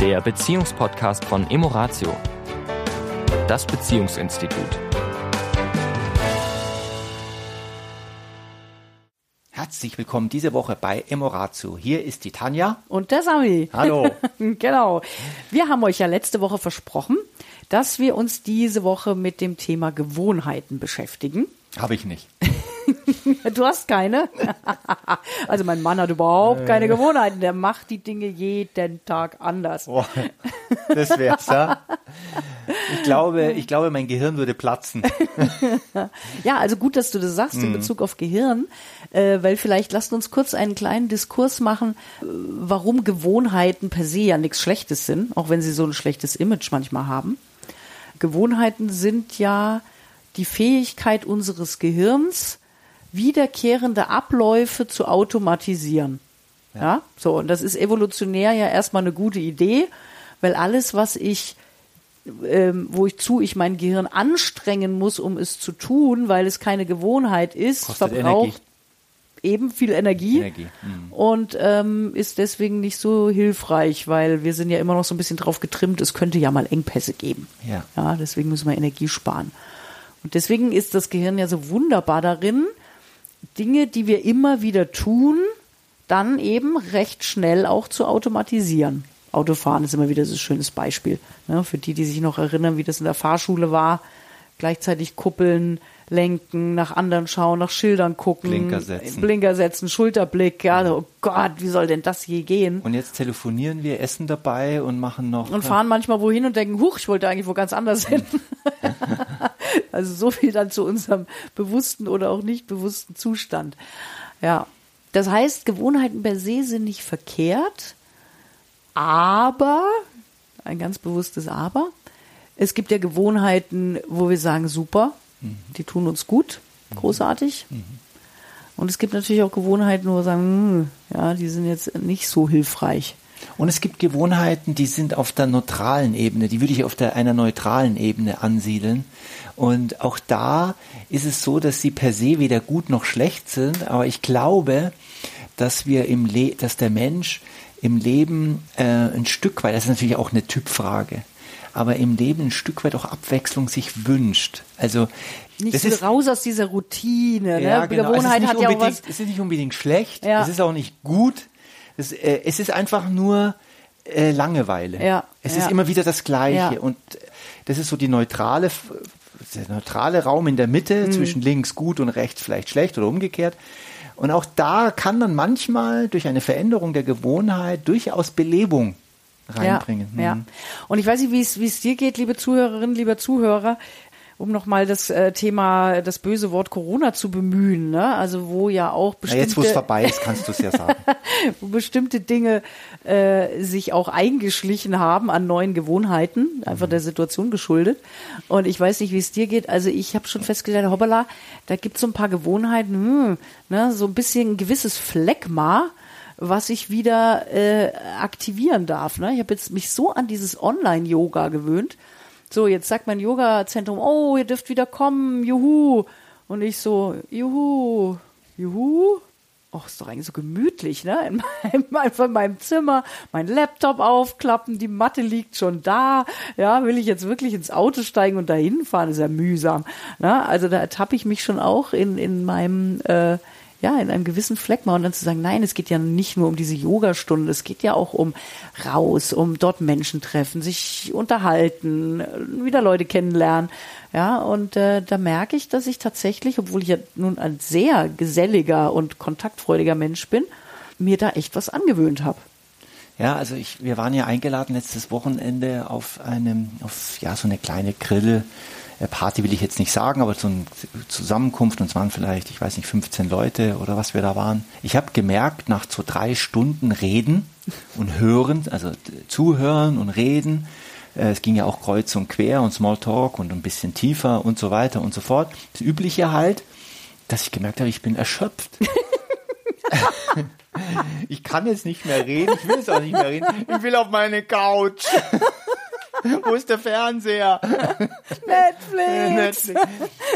der Beziehungspodcast von Emoratio, das Beziehungsinstitut. Herzlich willkommen diese Woche bei Emoratio. Hier ist die Tanja. Und der Sami. Hallo. genau. Wir haben euch ja letzte Woche versprochen, dass wir uns diese Woche mit dem Thema Gewohnheiten beschäftigen. Habe ich nicht. du hast keine? also mein Mann hat überhaupt keine Gewohnheiten. Der macht die Dinge jeden Tag anders. Boah, das wär's, ja. Ich glaube, ich glaube, mein Gehirn würde platzen. ja, also gut, dass du das sagst in Bezug auf Gehirn, äh, weil vielleicht lasst uns kurz einen kleinen Diskurs machen, äh, warum Gewohnheiten per se ja nichts Schlechtes sind, auch wenn sie so ein schlechtes Image manchmal haben. Gewohnheiten sind ja die Fähigkeit unseres Gehirns, wiederkehrende Abläufe zu automatisieren. Ja. ja, so, und das ist evolutionär ja erstmal eine gute Idee, weil alles, was ich, ähm, wo ich zu, ich mein Gehirn anstrengen muss, um es zu tun, weil es keine Gewohnheit ist, Kostet verbraucht Energie. eben viel Energie, Energie, mhm. und ähm, ist deswegen nicht so hilfreich, weil wir sind ja immer noch so ein bisschen drauf getrimmt, es könnte ja mal Engpässe geben. Ja. ja deswegen müssen wir Energie sparen. Und deswegen ist das Gehirn ja so wunderbar darin, Dinge, die wir immer wieder tun, dann eben recht schnell auch zu automatisieren. Autofahren ist immer wieder so ein schönes Beispiel. Ne? Für die, die sich noch erinnern, wie das in der Fahrschule war. Gleichzeitig kuppeln, lenken, nach anderen schauen, nach Schildern gucken. Blinker setzen. Blinker setzen, Schulterblick. Ja, oh Gott, wie soll denn das je gehen? Und jetzt telefonieren wir, essen dabei und machen noch. Und fahren manchmal wohin und denken, huch, ich wollte eigentlich wo ganz anders hin. also so viel dann zu unserem bewussten oder auch nicht bewussten Zustand. Ja. Das heißt, Gewohnheiten per se sind nicht verkehrt, aber, ein ganz bewusstes Aber, es gibt ja Gewohnheiten, wo wir sagen, super, die tun uns gut, großartig. Und es gibt natürlich auch Gewohnheiten, wo wir sagen, hm, ja, die sind jetzt nicht so hilfreich. Und es gibt Gewohnheiten, die sind auf der neutralen Ebene, die würde ich auf der, einer neutralen Ebene ansiedeln. Und auch da ist es so, dass sie per se weder gut noch schlecht sind, aber ich glaube, dass wir im Le dass der Mensch im Leben äh, ein Stück weit, das ist natürlich auch eine Typfrage, aber im Leben ein Stück weit auch Abwechslung sich wünscht. Also Nicht das so ist, raus aus dieser Routine. ja, ne? genau. Gewohnheit es ist hat nicht ja auch unbedingt, was. Es ist nicht unbedingt schlecht, Ja. es ist auch nicht gut. Es, äh, es ist einfach nur äh, Langeweile. Ja, Es ja. ist immer wieder das Gleiche. Ja. Und das ist so die neutrale, der neutrale Raum in der Mitte Mhm. zwischen links gut und rechts vielleicht schlecht oder umgekehrt. Und auch da kann dann manchmal durch eine Veränderung der Gewohnheit durchaus Belebung reinbringen. Ja, ja. Mhm. Und ich weiß nicht, wie es, wie es dir geht, liebe Zuhörerinnen, lieber Zuhörer, um nochmal das äh, Thema, das böse Wort Corona zu bemühen, ne? Also wo ja auch Na, bestimmte, jetzt, wo es vorbei ist, kannst du es ja sagen. wo bestimmte Dinge äh, sich auch eingeschlichen haben an neuen Gewohnheiten, einfach der Situation geschuldet. Und ich weiß nicht, wie es dir geht. Also ich habe schon festgestellt, hoppala, da gibt es so ein paar Gewohnheiten, hm, ne, so ein bisschen ein gewisses Phlegma, was ich wieder äh, aktivieren darf. Ne? Ich habe jetzt mich so an dieses Online-Yoga gewöhnt. So, jetzt sagt mein Yoga-Zentrum, oh, ihr dürft wieder kommen, juhu. Und ich so, juhu, juhu. Och, ist doch eigentlich so gemütlich, ne? In meinem, einfach in meinem Zimmer, mein Laptop aufklappen, die Matte liegt schon da. Ja, will ich jetzt wirklich ins Auto steigen und dahin fahren, ist ja mühsam. Ne? Also da ertappe ich mich schon auch in, in meinem, äh, ja, in einem gewissen Fleckma und dann zu sagen, nein, es geht ja nicht nur um diese Yogastunde, es geht ja auch um raus, um dort Menschen treffen, sich unterhalten, wieder Leute kennenlernen. Ja, und äh, da merke ich, dass ich tatsächlich, obwohl ich ja nun ein sehr geselliger und kontaktfreudiger Mensch bin, mir da echt was angewöhnt habe. Ja, also ich, wir waren ja eingeladen letztes Wochenende auf einem, auf ja so eine kleine Grill. Äh, Party will ich jetzt nicht sagen, aber so eine Zusammenkunft und es waren vielleicht, ich weiß nicht, 15 Leute oder was wir da waren. Ich habe gemerkt, nach so drei Stunden Reden und Hören, also Zuhören und Reden, äh, es ging ja auch kreuz und quer und Smalltalk und ein bisschen tiefer und so weiter und so fort. Das Übliche halt, dass ich gemerkt habe, ich bin erschöpft. Ich kann jetzt nicht mehr reden, ich will jetzt auch nicht mehr reden. Ich will auf meine Couch. Wo ist der Fernseher? Netflix! Netflix.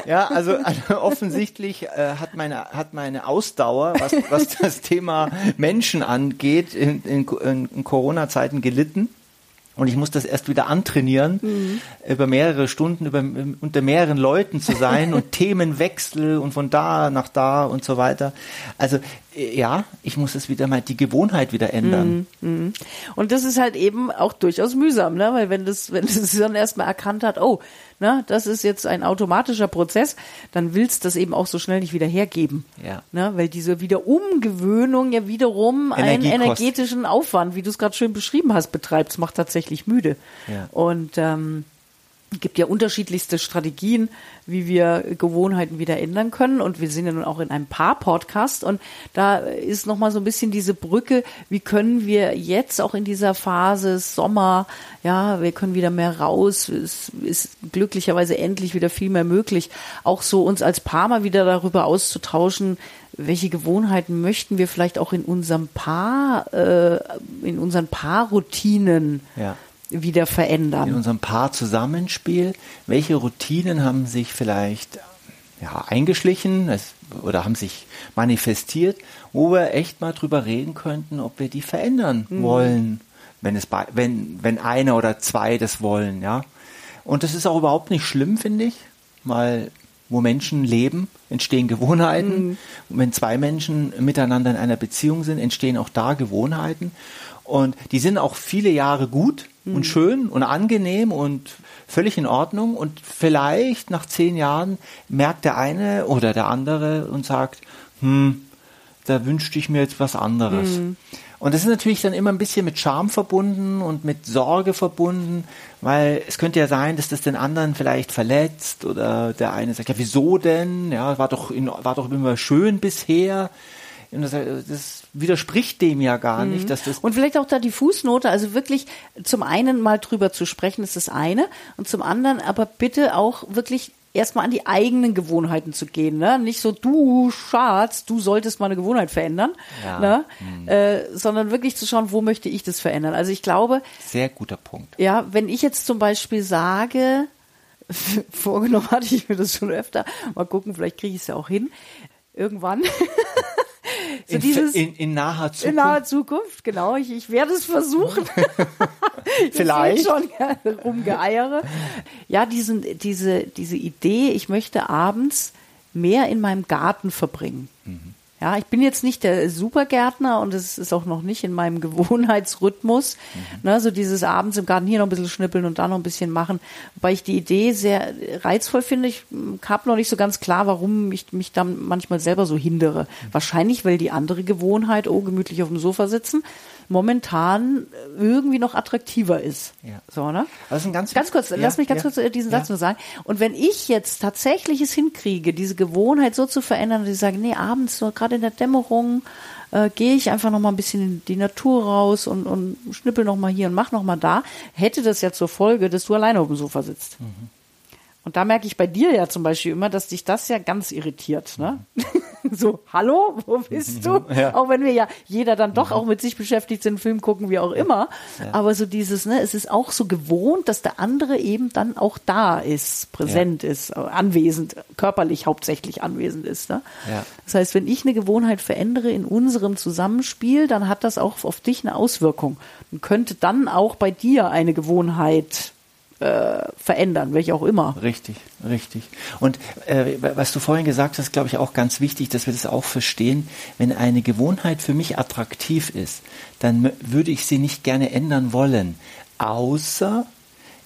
Ja, also, also offensichtlich äh, hat meine hat meine Ausdauer, was, was das Thema Menschen angeht, in, in, in Corona-Zeiten gelitten. Und ich muss das erst wieder antrainieren, mhm. über mehrere Stunden, über, unter mehreren Leuten zu sein und Themenwechsel und von da nach da und so weiter. Also ja, ich muss es wieder mal die Gewohnheit wieder ändern. Mhm. mhm. Und das ist halt eben auch durchaus mühsam, ne? Weil wenn das, wenn das dann erstmal erkannt hat, oh, ne, das ist jetzt ein automatischer Prozess, dann willst du das eben auch so schnell nicht wieder hergeben. Ja. Ne? Weil diese Wiederumgewöhnung ja wiederum einen energetischen Aufwand, wie du es gerade schön beschrieben hast, betreibt. Es macht tatsächlich müde. Ja. Und ähm, gibt ja unterschiedlichste Strategien, wie wir Gewohnheiten wieder ändern können. Und wir sind ja nun auch in einem Paar-Podcast. Und da ist nochmal so ein bisschen diese Brücke, wie können wir jetzt auch in dieser Phase Sommer, ja, wir können wieder mehr raus. Es ist glücklicherweise endlich wieder viel mehr möglich. Auch so uns als Paar mal wieder darüber auszutauschen, welche Gewohnheiten möchten wir vielleicht auch in unserem Paar, äh, in unseren Paarroutinen ja wieder verändern. In unserem Paarzusammenspiel, welche Routinen haben sich vielleicht ja, eingeschlichen oder haben sich manifestiert, wo wir echt mal drüber reden könnten, ob wir die verändern mhm. wollen, wenn es bei, wenn, wenn einer oder zwei das wollen, ja. Und das ist auch überhaupt nicht schlimm, finde ich, weil wo Menschen leben, entstehen Gewohnheiten. Mhm. wenn zwei Menschen miteinander in einer Beziehung sind, entstehen auch da Gewohnheiten. Und die sind auch viele Jahre gut mhm. und schön und angenehm und völlig in Ordnung. Und vielleicht nach zehn Jahren merkt der eine oder der andere und sagt, hm, da wünschte ich mir jetzt was anderes. Mhm. Und das ist natürlich dann immer ein bisschen mit Scham verbunden und mit Sorge verbunden, weil es könnte ja sein, dass das den anderen vielleicht verletzt oder der eine sagt, ja, wieso denn? Ja, war doch, in, war doch immer schön bisher. Und das, das widerspricht dem ja gar nicht, mhm. dass das. Und vielleicht auch da die Fußnote, also wirklich zum einen mal drüber zu sprechen, ist das eine. Und zum anderen aber bitte auch wirklich erstmal an die eigenen Gewohnheiten zu gehen. Ne? Nicht so, du Schatz, du solltest mal eine Gewohnheit verändern, ja. ne? Mhm. Äh, sondern wirklich zu schauen, wo möchte ich das verändern. Also ich glaube. Sehr guter Punkt. Ja, wenn ich jetzt zum Beispiel sage, vorgenommen hatte ich mir das schon öfter, mal gucken, vielleicht kriege ich es ja auch hin, irgendwann. So in, dieses, in, in, naher Zukunft. In naher Zukunft, genau. Ich, ich werde es versuchen. Vielleicht. schon ja, rumgeeiere. Ja, diesen, diese, diese Idee, ich möchte abends mehr in meinem Garten verbringen. Mhm. Ja, ich bin jetzt nicht der Supergärtner und es ist auch noch nicht in meinem Gewohnheitsrhythmus. Mhm. Ne, so dieses abends im Garten hier noch ein bisschen schnippeln und da noch ein bisschen machen. Wobei ich die Idee sehr reizvoll finde. Ich habe noch nicht so ganz klar, warum ich mich dann manchmal selber so hindere. Mhm. Wahrscheinlich, weil die andere Gewohnheit, oh, gemütlich auf dem Sofa sitzen, momentan irgendwie noch attraktiver ist. Ja. So, ne? Ein ganz, ganz kurz, ja, lass mich ganz ja, kurz diesen Satz nur sagen. Und wenn ich jetzt tatsächlich es hinkriege, diese Gewohnheit so zu verändern, dass ich sage, nee, abends so gerade in der Dämmerung äh, gehe ich einfach noch mal ein bisschen in die Natur raus und, und schnippel noch mal hier und mach noch mal da, hätte das ja zur Folge, dass du alleine auf dem Sofa sitzt. Mhm. Und da merke ich bei dir ja zum Beispiel immer, dass dich das ja ganz irritiert. Ne? so, hallo, wo bist du? Ja. Auch wenn wir ja jeder dann doch auch mit sich beschäftigt sind, Film gucken, wie auch immer. Ja. Aber so dieses, ne, es ist auch so gewohnt, dass der andere eben dann auch da ist, präsent ja. ist, anwesend, körperlich hauptsächlich anwesend ist. Ne? Das heißt, wenn ich eine Gewohnheit verändere in unserem Zusammenspiel, dann hat das auch auf dich eine Auswirkung und könnte dann auch bei dir eine Gewohnheit äh, verändern, welche auch immer. Richtig, richtig. Und äh, was du vorhin gesagt hast, glaube ich auch ganz wichtig, dass wir das auch verstehen. Wenn eine Gewohnheit für mich attraktiv ist, dann würde ich sie nicht gerne ändern wollen, außer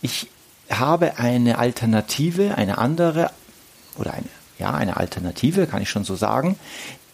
ich habe eine Alternative, eine andere oder eine ja eine Alternative, kann ich schon so sagen,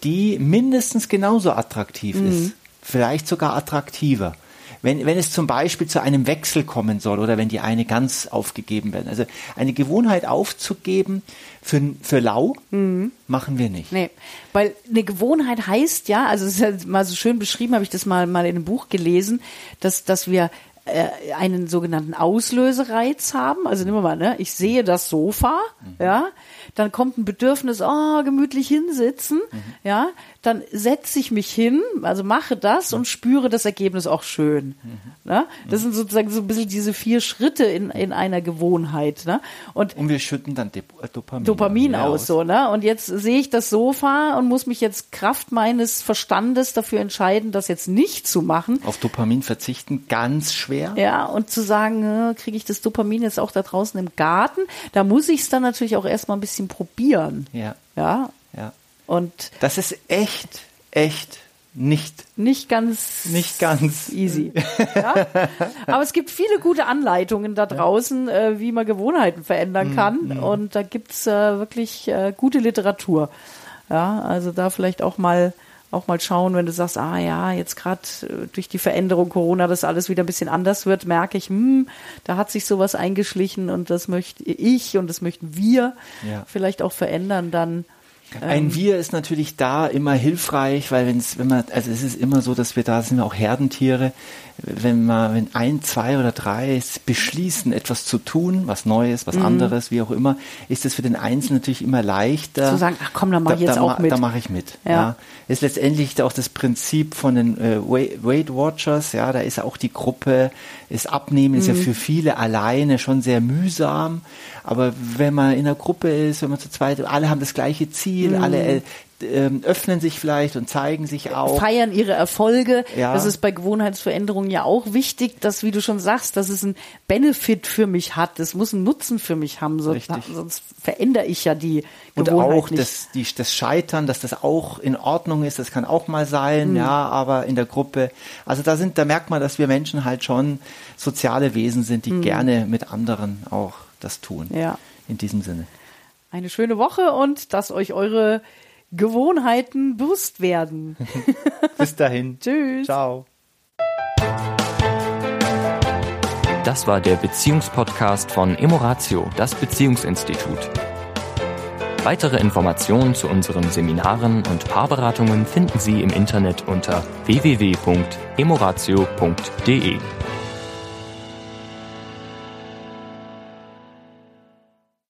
die mindestens genauso attraktiv mhm. ist, vielleicht sogar attraktiver wenn, wenn es zum Beispiel zu einem Wechsel kommen soll oder wenn die eine ganz aufgegeben werden. Also eine Gewohnheit aufzugeben für, für lau mhm. machen wir nicht. Nee, weil eine Gewohnheit heißt ja, also es ist ja mal so schön beschrieben, habe ich das mal, mal in einem Buch gelesen, dass, dass wir äh, einen sogenannten Auslösereiz haben. Also nehmen wir mal, ne, ich sehe das Sofa, mhm. ja, dann kommt ein Bedürfnis, oh, gemütlich hinsitzen, mhm. ja, dann setze ich mich hin, also mache das und spüre das Ergebnis auch schön. Ne? Das sind sozusagen so ein bisschen diese vier Schritte in, in einer Gewohnheit. Ne? Und Und wir schütten dann Dep äh, Dopamin, Dopamin mehr aus, so, ne? Und jetzt sehe ich das Sofa und muss mich jetzt Kraft meines Verstandes dafür entscheiden, das jetzt nicht zu machen. Auf Dopamin verzichten, ganz schwer. Ja, und zu sagen, äh, kriege ich das Dopamin jetzt auch da draußen im Garten? Da muss ich es dann natürlich auch erstmal ein bisschen probieren. Ja, Ja. Ja. Und Das ist echt, echt nicht, nicht ganz nicht ganz easy. Ja? Aber es gibt viele gute Anleitungen da draußen, äh, wie man Gewohnheiten verändern Mhm, kann. Und da gibt's äh, wirklich äh, gute Literatur. Ja, also da vielleicht auch mal auch mal schauen, wenn du sagst, ah ja, jetzt gerade durch die Veränderung Corona, dass alles wieder ein bisschen anders wird, merke ich, hm, da hat sich sowas eingeschlichen und das möchte ich und das möchten wir Ja. vielleicht auch verändern, dann Ein Wir ist natürlich da immer hilfreich, weil wenn's, wenn man, also es ist immer so, dass wir da sind wir auch Herdentiere. Wenn man, wenn ein, zwei oder drei es beschließen, etwas zu tun, was Neues, Mhm. was anderes, wie auch immer, ist es für den Einzelnen natürlich immer leichter. Zu sagen, ach komm, dann mach ich jetzt da, auch mit. Da mache ich mit. Ja. Ja. Ist letztendlich auch das Prinzip von den äh, Weight Watchers. Ja, da ist auch die Gruppe, ist Abnehmen, ist ja Mhm. für viele alleine schon sehr mühsam. Aber wenn man in einer Gruppe ist, wenn man zu zweit, alle haben das gleiche Ziel, Mhm. alle äh, ähm, öffnen sich vielleicht und zeigen sich auch. feiern ihre Erfolge. Ja. Das ist bei Gewohnheitsveränderungen ja auch wichtig, dass, wie du schon sagst, dass es einen Benefit für mich hat. Das muss einen Nutzen für mich haben, sonst, Richtig. sonst verändere ich ja die Und Gewohnheit auch nicht. das, die, das Scheitern, dass das auch in Ordnung ist, das kann auch mal sein, Mhm. ja, aber in der Gruppe, also da sind, da merkt man, dass wir Menschen halt schon soziale Wesen sind, die gerne mit anderen auch das tun. Mhm. Ja. In diesem Sinne. Eine schöne Woche und dass euch eure Gewohnheiten bewusst werden. Bis dahin. Tschüss. Ciao. Das war der Beziehungspodcast von Emoratio, das Beziehungsinstitut. Weitere Informationen zu unseren Seminaren und Paarberatungen finden Sie im Internet unter www.emoratio.de.